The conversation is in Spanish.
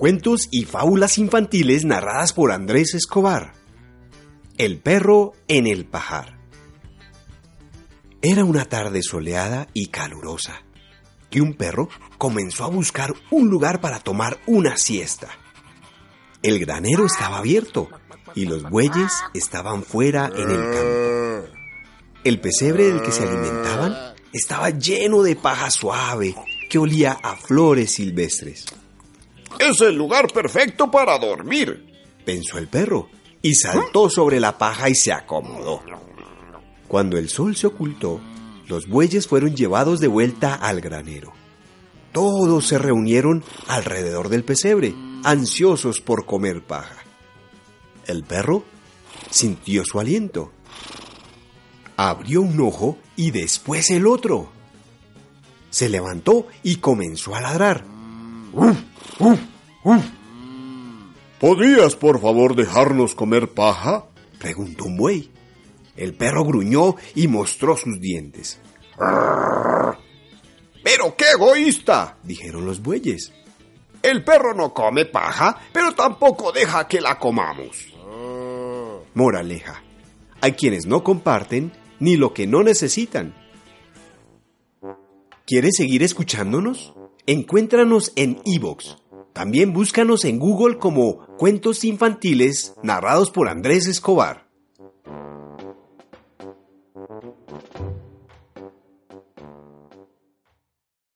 Cuentos y fábulas infantiles narradas por Andrés Escobar. El perro en el pajar. Era una tarde soleada y calurosa, que un perro comenzó a buscar un lugar para tomar una siesta. El granero estaba abierto y los bueyes estaban fuera en el campo. El pesebre del que se alimentaban estaba lleno de paja suave que olía a flores silvestres. Es el lugar perfecto para dormir, pensó el perro, y saltó sobre la paja y se acomodó. Cuando el sol se ocultó, los bueyes fueron llevados de vuelta al granero. Todos se reunieron alrededor del pesebre, ansiosos por comer paja. El perro sintió su aliento. Abrió un ojo y después el otro. Se levantó y comenzó a ladrar. ¿Podrías, por favor, dejarnos comer paja? preguntó un buey. El perro gruñó y mostró sus dientes. ¡Pero qué egoísta! dijeron los bueyes. El perro no come paja, pero tampoco deja que la comamos. Moraleja. Hay quienes no comparten ni lo que no necesitan. ¿Quieres seguir escuchándonos? Encuéntranos en iVoox. También búscanos en Google como Cuentos Infantiles narrados por Andrés Escobar.